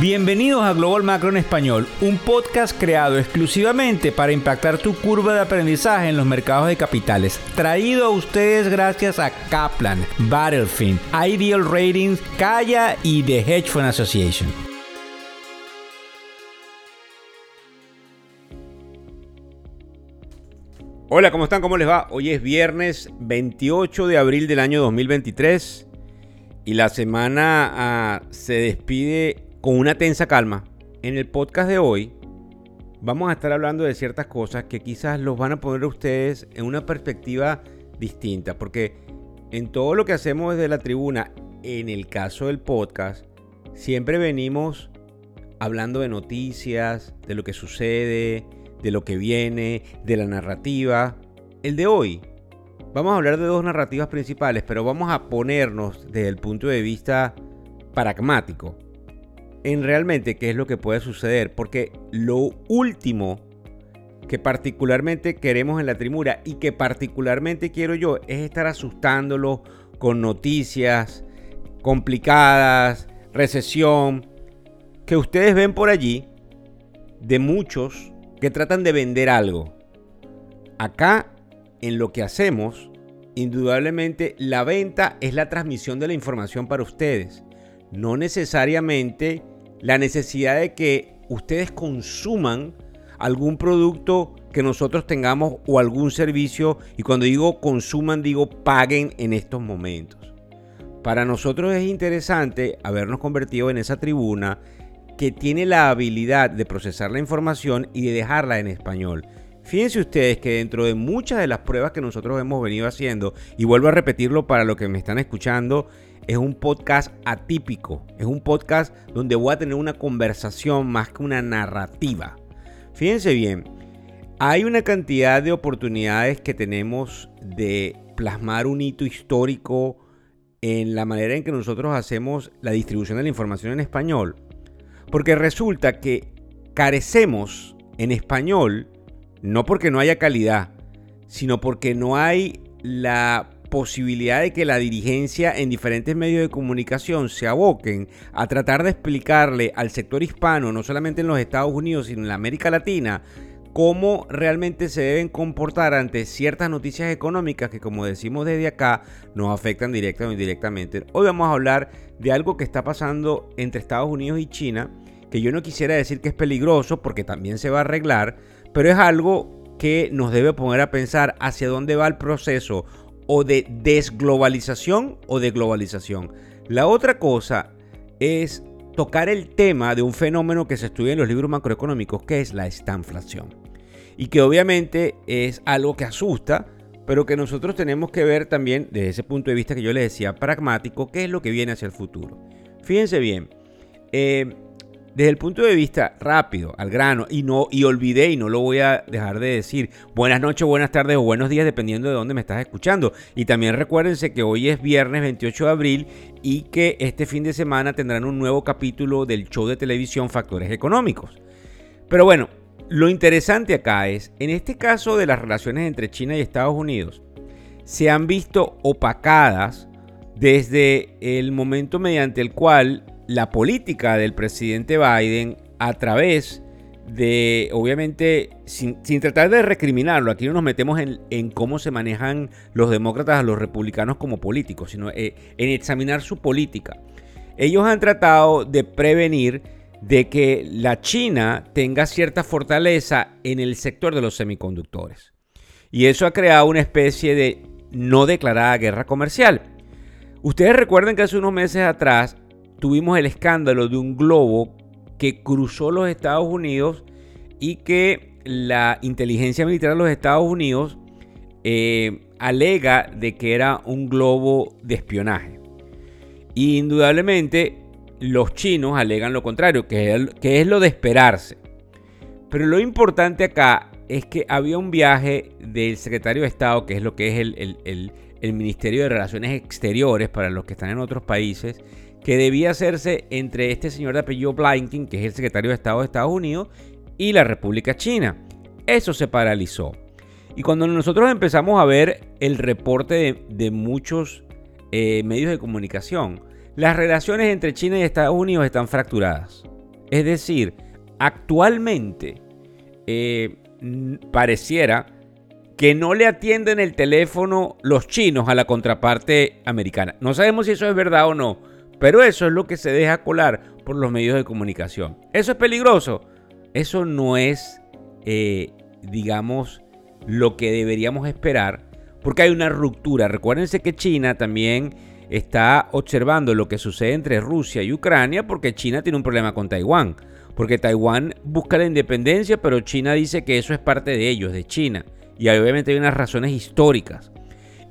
Bienvenidos a Global Macro en Español, un podcast creado exclusivamente para impactar tu curva de aprendizaje en los mercados de capitales. Traído a ustedes gracias a Kaplan, Battlefield, Ideal Ratings, Kaya y The Hedge Fund Association. Hola, ¿cómo están? ¿Cómo les va? Hoy es viernes 28 de abril del año 2023 y la semana ah, se despide con una tensa calma. En el podcast de hoy vamos a estar hablando de ciertas cosas que quizás los van a poner a ustedes en una perspectiva distinta, porque en todo lo que hacemos desde la tribuna, en el caso del podcast, siempre venimos hablando de noticias, de lo que sucede, de lo que viene, de la narrativa. El de hoy, vamos a hablar de dos narrativas principales, pero vamos a ponernos desde el punto de vista pragmático en realmente qué es lo que puede suceder, porque lo último que particularmente queremos en la trimura y que particularmente quiero yo es estar asustándolo con noticias complicadas, recesión, que ustedes ven por allí de muchos que tratan de vender algo. Acá, en lo que hacemos, indudablemente la venta es la transmisión de la información para ustedes no necesariamente la necesidad de que ustedes consuman algún producto que nosotros tengamos o algún servicio. Y cuando digo consuman, digo paguen en estos momentos. Para nosotros es interesante habernos convertido en esa tribuna que tiene la habilidad de procesar la información y de dejarla en español. Fíjense ustedes que dentro de muchas de las pruebas que nosotros hemos venido haciendo, y vuelvo a repetirlo para los que me están escuchando, es un podcast atípico, es un podcast donde voy a tener una conversación más que una narrativa. Fíjense bien, hay una cantidad de oportunidades que tenemos de plasmar un hito histórico en la manera en que nosotros hacemos la distribución de la información en español. Porque resulta que carecemos en español, no porque no haya calidad, sino porque no hay la posibilidad de que la dirigencia en diferentes medios de comunicación se aboquen a tratar de explicarle al sector hispano, no solamente en los Estados Unidos, sino en América Latina, cómo realmente se deben comportar ante ciertas noticias económicas que, como decimos desde acá, nos afectan directa o indirectamente. Hoy vamos a hablar de algo que está pasando entre Estados Unidos y China, que yo no quisiera decir que es peligroso porque también se va a arreglar, pero es algo que nos debe poner a pensar hacia dónde va el proceso o de desglobalización o de globalización. La otra cosa es tocar el tema de un fenómeno que se estudia en los libros macroeconómicos, que es la estanflación. Y que obviamente es algo que asusta, pero que nosotros tenemos que ver también desde ese punto de vista que yo les decía, pragmático, qué es lo que viene hacia el futuro. Fíjense bien, eh, desde el punto de vista rápido, al grano, y no y olvidé y no lo voy a dejar de decir. Buenas noches, buenas tardes o buenos días, dependiendo de dónde me estás escuchando. Y también recuérdense que hoy es viernes 28 de abril y que este fin de semana tendrán un nuevo capítulo del show de televisión Factores Económicos. Pero bueno, lo interesante acá es, en este caso de las relaciones entre China y Estados Unidos, se han visto opacadas desde el momento mediante el cual la política del presidente Biden a través de, obviamente, sin, tratar de recriminarlo, aquí no nos metemos en, cómo se manejan los demócratas a los republicanos como políticos, sino eh, en examinar su política. Ellos han tratado de prevenir de que la China tenga cierta fortaleza en el sector de los semiconductores. Y eso ha creado una especie de no declarada guerra comercial. Ustedes recuerden que hace unos meses atrás tuvimos el escándalo de un globo que cruzó los Estados Unidos y que la inteligencia militar de los Estados Unidos eh, alega de que era un globo de espionaje. Y indudablemente los chinos alegan lo contrario, que es, lo de esperarse. Pero lo importante acá es que había un viaje del secretario de Estado, que es lo que es el Ministerio de Relaciones Exteriores para los que están en otros países, que debía hacerse entre este señor de apellido Blinken, que es el secretario de Estado de Estados Unidos, y la República China. Eso se paralizó. Y cuando nosotros empezamos a ver el reporte de, muchos eh, medios de comunicación, las relaciones entre China y Estados Unidos están fracturadas. Es decir, actualmente eh, pareciera que no le atienden el teléfono los chinos a la contraparte americana. No sabemos si eso es verdad o no, pero eso es lo que se deja colar por los medios de comunicación. ¿Eso es peligroso? Eso no es, eh, digamos, lo que deberíamos esperar, porque hay una ruptura. Recuérdense que China también está observando lo que sucede entre Rusia y Ucrania, porque China tiene un problema con Taiwán. Porque Taiwán busca la independencia, pero China dice que eso es parte de ellos, de China. Y obviamente hay unas razones históricas.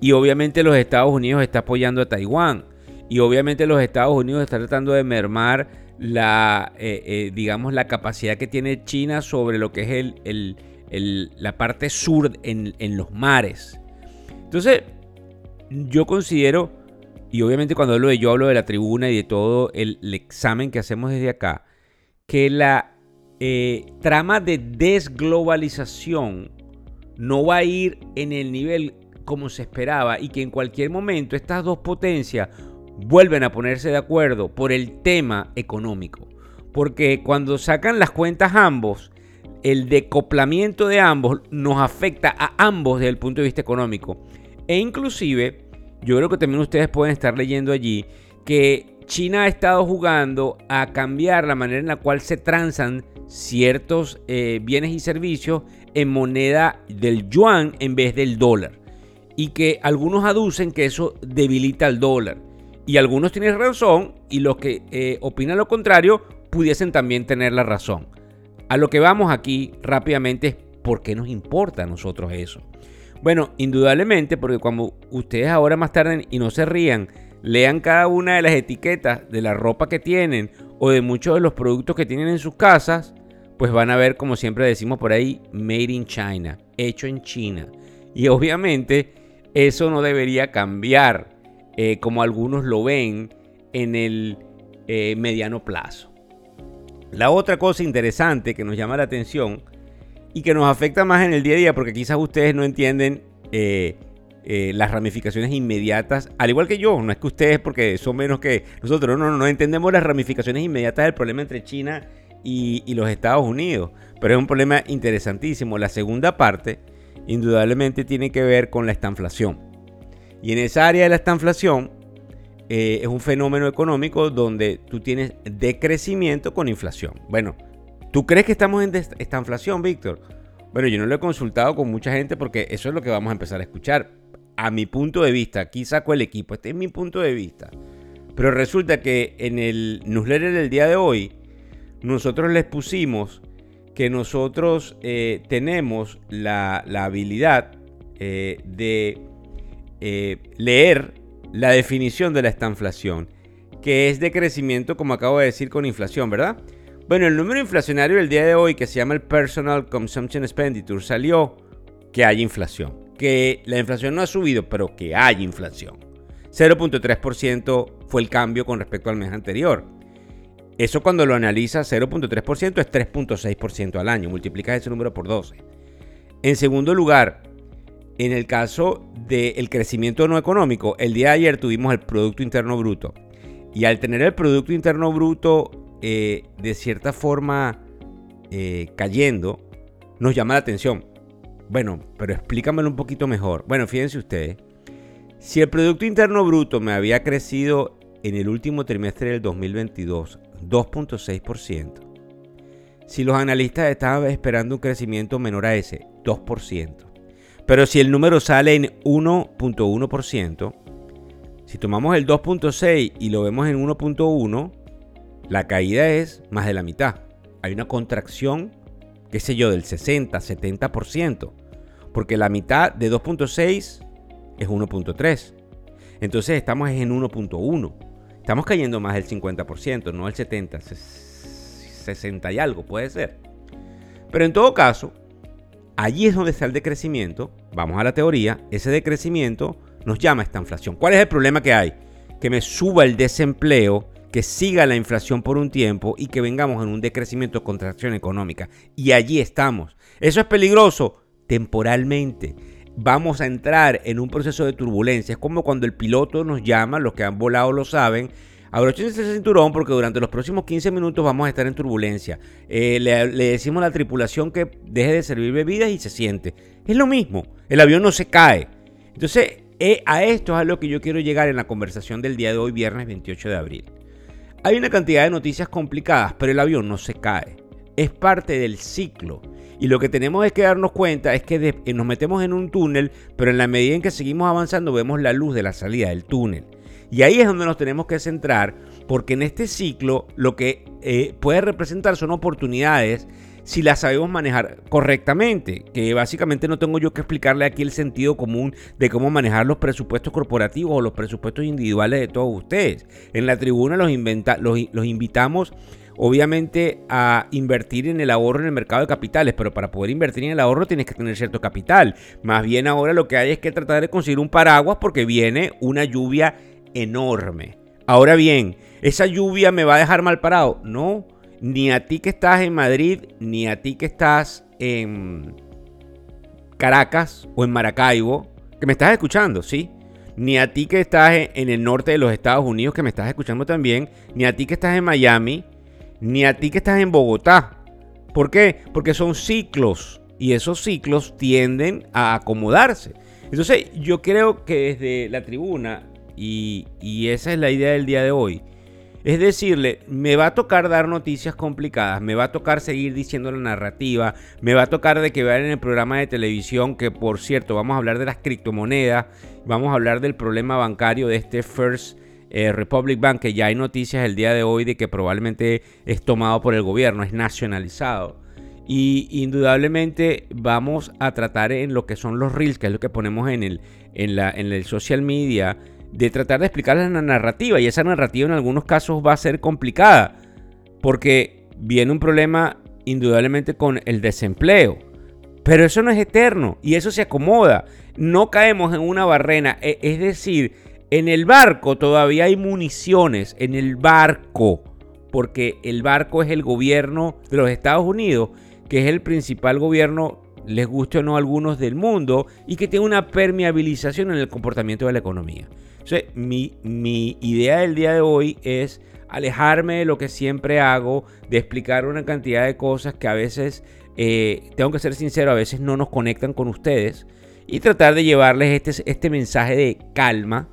Y obviamente los Estados Unidos está apoyando a Taiwán. Y obviamente los Estados Unidos están tratando de mermar la, eh, eh, digamos, la capacidad que tiene China sobre lo que es el, la parte sur en, en los mares. Entonces, yo considero, y obviamente cuando hablo de yo hablo de la tribuna y de todo el, examen que hacemos desde acá, que la eh, trama de desglobalización no va a ir en el nivel como se esperaba y que en cualquier momento estas dos potencias vuelven a ponerse de acuerdo por el tema económico. Porque cuando sacan las cuentas ambos, el decoplamiento de ambos nos afecta a ambos desde el punto de vista económico. E inclusive, yo creo que también ustedes pueden estar leyendo allí que China ha estado jugando a cambiar la manera en la cual se transan ciertos eh, bienes y servicios en moneda del yuan en vez del dólar. Y que algunos aducen que eso debilita el dólar. Y algunos tienen razón y los que eh, opinan lo contrario pudiesen también tener la razón. A lo que vamos aquí rápidamente es por qué nos importa a nosotros eso. Bueno, indudablemente porque cuando ustedes ahora más tarde y no se rían, lean cada una de las etiquetas de la ropa que tienen o de muchos de los productos que tienen en sus casas, pues van a ver, como siempre decimos por ahí, Made in China, hecho en China. Y obviamente eso no debería cambiar eh, como algunos lo ven en el eh, mediano plazo. La otra cosa interesante que nos llama la atención y que nos afecta más en el día a día, porque quizás ustedes no entienden eh, las ramificaciones inmediatas, al igual que yo, no es que ustedes porque son menos que nosotros, no, no, no entendemos las ramificaciones inmediatas del problema entre China y, los Estados Unidos. Pero es un problema interesantísimo. La segunda parte, indudablemente, tiene que ver con la estanflación. Y en esa área de la estanflación eh, es un fenómeno económico donde tú tienes decrecimiento con inflación. Bueno, ¿tú crees que estamos en estanflación, Víctor? Bueno, yo no lo he consultado con mucha gente porque eso es lo que vamos a empezar a escuchar. A mi punto de vista, aquí saco el equipo, este es mi punto de vista. Pero resulta que en el newsletter del día de hoy nosotros les pusimos que nosotros eh, tenemos la, habilidad eh, de eh, leer la definición de la estanflación, que es de crecimiento, como acabo de decir, con inflación, ¿verdad? Bueno, el número inflacionario del día de hoy, que se llama el Personal Consumption Expenditure, salió que hay inflación. Que la inflación no ha subido, pero que hay inflación. 0.3% fue el cambio con respecto al mes anterior. Eso cuando lo analizas 0.3% es 3.6% al año. Multiplicas ese número por 12. En segundo lugar, en el caso del crecimiento no económico, el día de ayer tuvimos el Producto Interno Bruto. Y al tener el Producto Interno Bruto eh, de cierta forma eh, cayendo, nos llama la atención. Bueno, pero explícamelo un poquito mejor. Bueno, fíjense ustedes. Si el Producto Interno Bruto me había crecido en el último trimestre del 2022 2.6%. Si los analistas estaban esperando un crecimiento menor a ese, 2%. Pero si el número sale en 1.1%, si tomamos el 2.6 y lo vemos en 1.1, la caída es más de la mitad. Hay una contracción, qué sé yo, del 60, 70%. Porque la mitad de 2.6 es 1.3. Entonces estamos en 1.1. Estamos cayendo más del 50%, no el 70, 60 y algo puede ser. Pero en todo caso, allí es donde está el decrecimiento. Vamos a la teoría. Ese decrecimiento nos llama esta inflación. ¿Cuál es el problema que hay? Que me suba el desempleo, que siga la inflación por un tiempo y que vengamos en un decrecimiento, contracción económica. Y allí estamos. ¿Eso es peligroso? Temporalmente vamos a entrar en un proceso de turbulencia. Es como cuando el piloto nos llama, los que han volado lo saben, Abrochense ese cinturón porque durante los próximos 15 minutos vamos a estar en turbulencia. Eh, le, decimos a la tripulación que deje de servir bebidas y se siente. Es lo mismo, el avión no se cae. Entonces, eh, a esto es a lo que yo quiero llegar en la conversación del día de hoy, viernes 28 de abril. Hay una cantidad de noticias complicadas, pero el avión no se cae. Es parte del ciclo. Y lo que tenemos es que darnos cuenta es que eh, nos metemos en un túnel, pero en la medida en que seguimos avanzando vemos la luz de la salida del túnel. Y ahí es donde nos tenemos que centrar, porque en este ciclo lo que eh, puede representar son oportunidades si las sabemos manejar correctamente, que básicamente no tengo yo que explicarle aquí el sentido común de cómo manejar los presupuestos corporativos o los presupuestos individuales de todos ustedes. En la tribuna los, los invitamos obviamente a invertir en el ahorro en el mercado de capitales, pero para poder invertir en el ahorro tienes que tener cierto capital. Más bien ahora lo que hay es que tratar de conseguir un paraguas porque viene una lluvia enorme. Ahora bien, ¿esa lluvia me va a dejar mal parado? No, ni a ti que estás en Madrid, ni a ti que estás en Caracas o en Maracaibo, que me estás escuchando, ¿sí? Ni a ti que estás en el norte de los Estados Unidos, que me estás escuchando también, ni a ti que estás en Miami, ni a ti que estás en Bogotá. ¿Por qué? Porque son ciclos y esos ciclos tienden a acomodarse. Entonces yo creo que desde la tribuna y, esa es la idea del día de hoy. Es decirle, me va a tocar dar noticias complicadas, me va a tocar seguir diciendo la narrativa, me va a tocar de que vean en el programa de televisión que, por cierto, vamos a hablar de las criptomonedas, vamos a hablar del problema bancario de este First eh, Republic Bank, que ya hay noticias el día de hoy de que probablemente es tomado por el gobierno, es nacionalizado. Y indudablemente vamos a tratar en lo que son los reels, que es lo que ponemos en el, en la, en el social media de tratar de explicar la narrativa. Y esa narrativa en algunos casos va a ser complicada. Porque viene un problema indudablemente con el desempleo. Pero eso no es eterno y eso se acomoda. No caemos en una barrena. E, es decir, en el barco todavía hay municiones. En el barco. Porque el barco es el gobierno de los Estados Unidos, que es el principal gobierno les guste o no a algunos del mundo y que tiene una permeabilización en el comportamiento de la economía. Entonces, mi, idea del día de hoy es alejarme de lo que siempre hago, de explicar una cantidad de cosas que a veces, eh, tengo que ser sincero, a veces no nos conectan con ustedes y tratar de llevarles este, este mensaje de calma,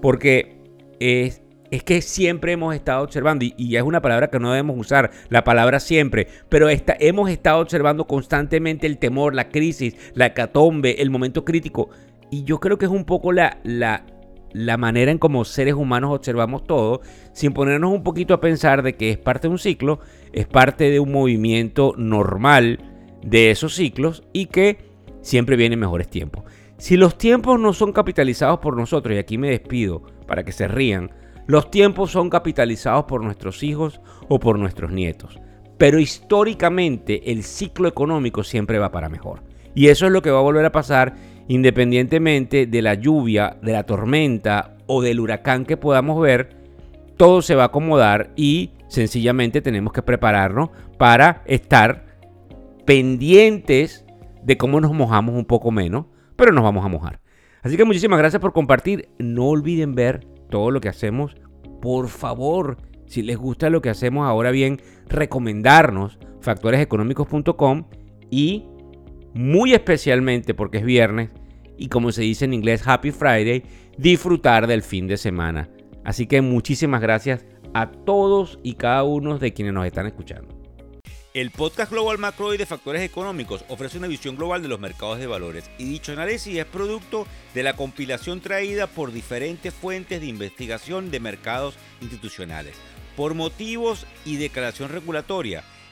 porque es, es que siempre hemos estado observando, y, y, es una palabra que no debemos usar, la palabra siempre, pero hemos estado observando constantemente el temor, la crisis, la hecatombe, el momento crítico. Y yo creo que es un poco la, la, la manera en como seres humanos observamos todo, sin ponernos un poquito a pensar de que es parte de un ciclo, es parte de un movimiento normal de esos ciclos y que siempre vienen mejores tiempos. Si los tiempos no son capitalizados por nosotros, y aquí me despido para que se rían, los tiempos son capitalizados por nuestros hijos o por nuestros nietos. Pero históricamente el ciclo económico siempre va para mejor. Y eso es lo que va a volver a pasar independientemente de la lluvia, de la tormenta o del huracán que podamos ver, todo se va a acomodar y sencillamente tenemos que prepararnos para estar pendientes de cómo nos mojamos un poco menos, pero nos vamos a mojar. Así que muchísimas gracias por compartir. No olviden ver todo lo que hacemos. Por favor, si les gusta lo que hacemos ahora bien, recomendarnos factoreseconómicos.com y muy especialmente porque es viernes y como se dice en inglés Happy Friday, disfrutar del fin de semana. Así que muchísimas gracias a todos y cada uno de quienes nos están escuchando. El podcast Global Macro y de Factores Económicos ofrece una visión global de los mercados de valores y dicho análisis es producto de la compilación traída por diferentes fuentes de investigación de mercados institucionales. Por motivos y declaración regulatoria,